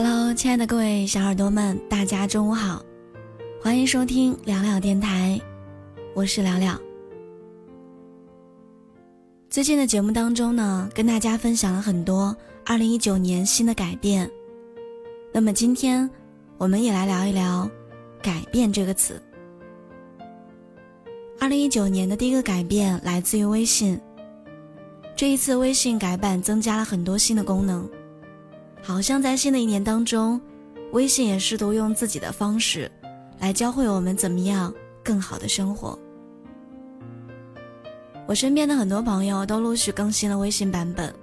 Hello，亲爱的各位小耳朵们，大家中午好，欢迎收听聊聊电台，我是聊聊。最近的节目当中呢，跟大家分享了很多二零一九年新的改变。那么今天，我们也来聊一聊“改变”这个词。二零一九年的第一个改变来自于微信。这一次，微信改版增加了很多新的功能。好像在新的一年当中，微信也试图用自己的方式，来教会我们怎么样更好的生活。我身边的很多朋友都陆续更新了微信版本，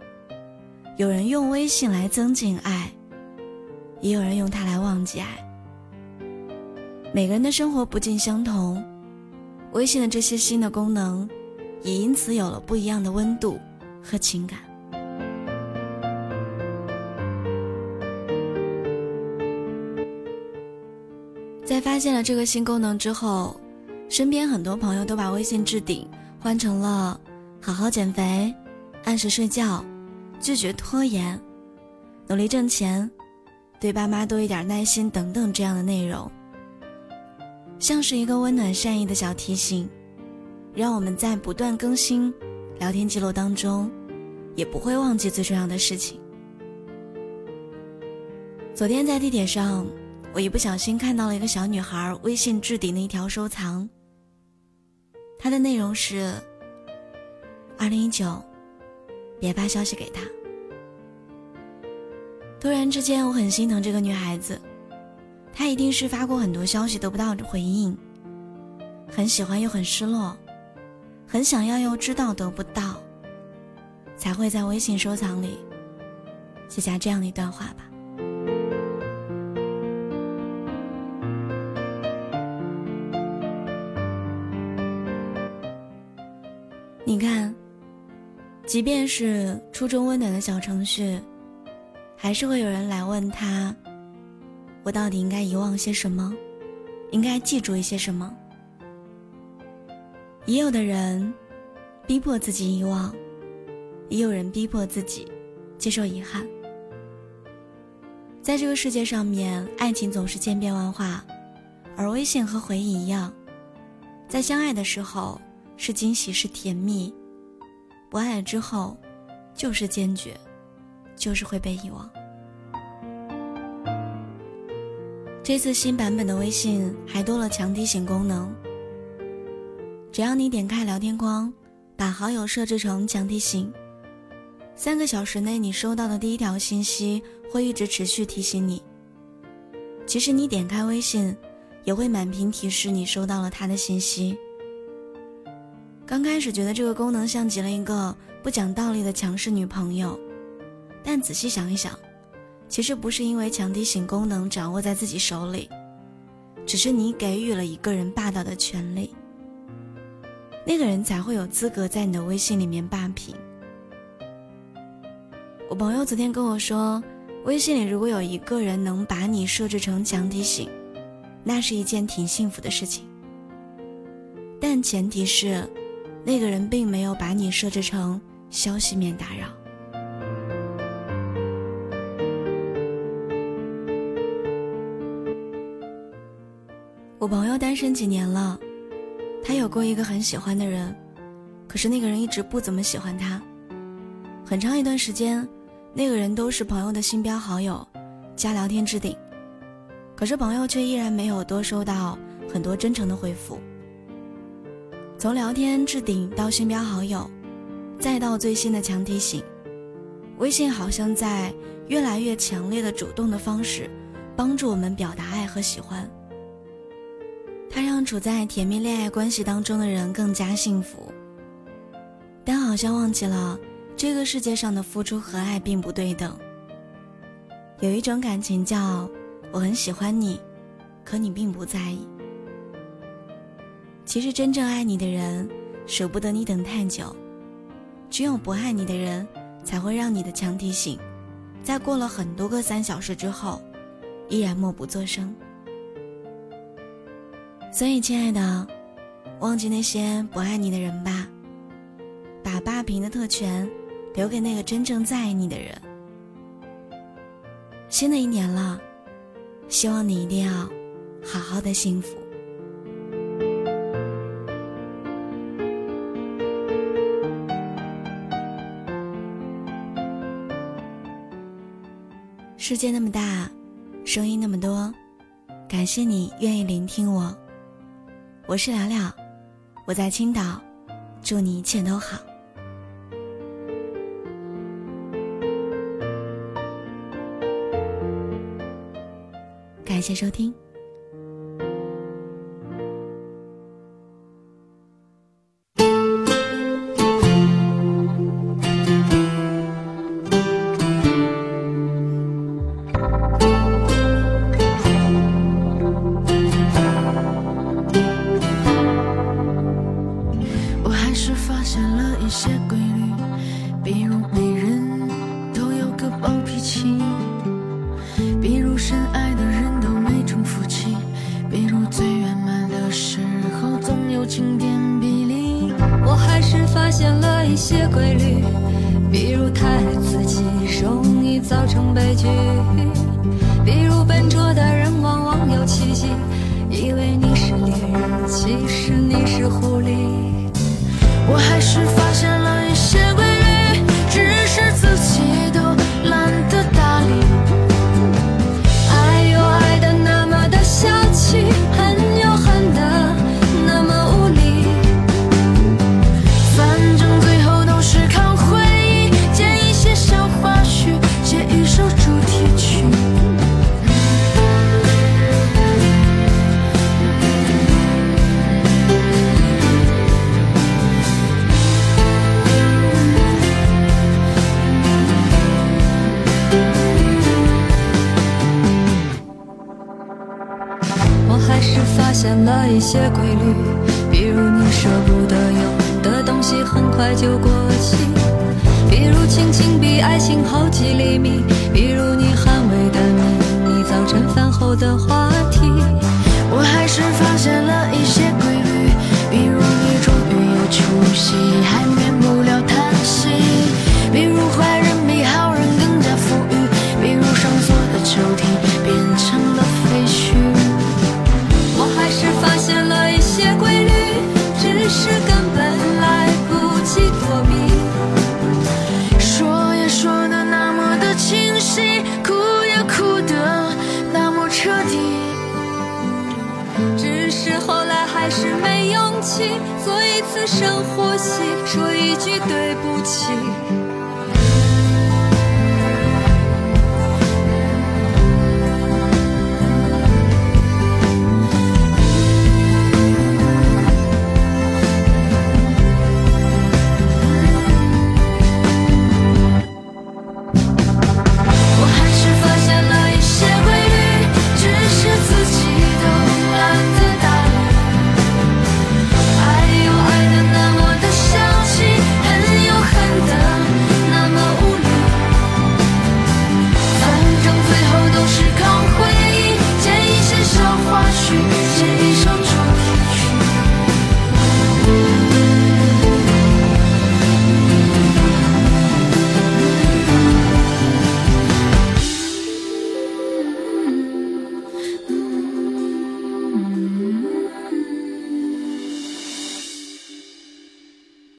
有人用微信来增进爱，也有人用它来忘记爱。每个人的生活不尽相同，微信的这些新的功能，也因此有了不一样的温度和情感。在发现了这个新功能之后，身边很多朋友都把微信置顶换成了“好好减肥、按时睡觉、拒绝拖延、努力挣钱、对爸妈多一点耐心”等等这样的内容，像是一个温暖善意的小提醒，让我们在不断更新聊天记录当中，也不会忘记最重要的事情。昨天在地铁上。我一不小心看到了一个小女孩微信置顶的一条收藏。它的内容是：二零一九，别发消息给他。突然之间，我很心疼这个女孩子，她一定是发过很多消息得不到回应，很喜欢又很失落，很想要又知道得不到，才会在微信收藏里写下这样的一段话吧。即便是初中温暖的小程序，还是会有人来问他：“我到底应该遗忘些什么？应该记住一些什么？”也有的人逼迫自己遗忘，也有人逼迫自己接受遗憾。在这个世界上面，爱情总是千变万化，而微信和回忆一样，在相爱的时候。是惊喜，是甜蜜；不爱之后，就是坚决，就是会被遗忘。这次新版本的微信还多了强提醒功能，只要你点开聊天框，把好友设置成强提醒，三个小时内你收到的第一条信息会一直持续提醒你。即使你点开微信，也会满屏提示你收到了他的信息。刚开始觉得这个功能像极了一个不讲道理的强势女朋友，但仔细想一想，其实不是因为强提醒功能掌握在自己手里，只是你给予了一个人霸道的权利，那个人才会有资格在你的微信里面霸屏。我朋友昨天跟我说，微信里如果有一个人能把你设置成强提醒，那是一件挺幸福的事情，但前提是。那个人并没有把你设置成消息免打扰。我朋友单身几年了，他有过一个很喜欢的人，可是那个人一直不怎么喜欢他。很长一段时间，那个人都是朋友的新标好友，加聊天置顶，可是朋友却依然没有多收到很多真诚的回复。从聊天置顶到新标好友，再到最新的强提醒，微信好像在越来越强烈的主动的方式，帮助我们表达爱和喜欢。它让处在甜蜜恋爱关系当中的人更加幸福，但好像忘记了这个世界上的付出和爱并不对等。有一种感情叫我很喜欢你，可你并不在意。其实真正爱你的人，舍不得你等太久；只有不爱你的人，才会让你的强提醒，在过了很多个三小时之后，依然默不作声。所以，亲爱的，忘记那些不爱你的人吧，把霸屏的特权留给那个真正在意你的人。新的一年了，希望你一定要好好的幸福。世界那么大，声音那么多，感谢你愿意聆听我。我是聊聊，我在青岛，祝你一切都好。感谢收听。我还是发现了一些规律，比如每人都有个暴脾气，比如深爱的人都没重夫起，比如最圆满的时候总有晴天霹雳。我还是发现了一些规律，比如太爱自己容易造成悲剧，比如笨拙的人往往有奇迹。以为你是猎人，其实你是狐狸。了一些规律，比如你舍不得用的东西很快就过期，比如亲情比爱情好几厘米，比如你捍卫的秘密早晨饭后的话题。我还是发现了一些规律，比如你终于有出息，还只是后来还是没勇气做一次深呼吸，说一句对不起。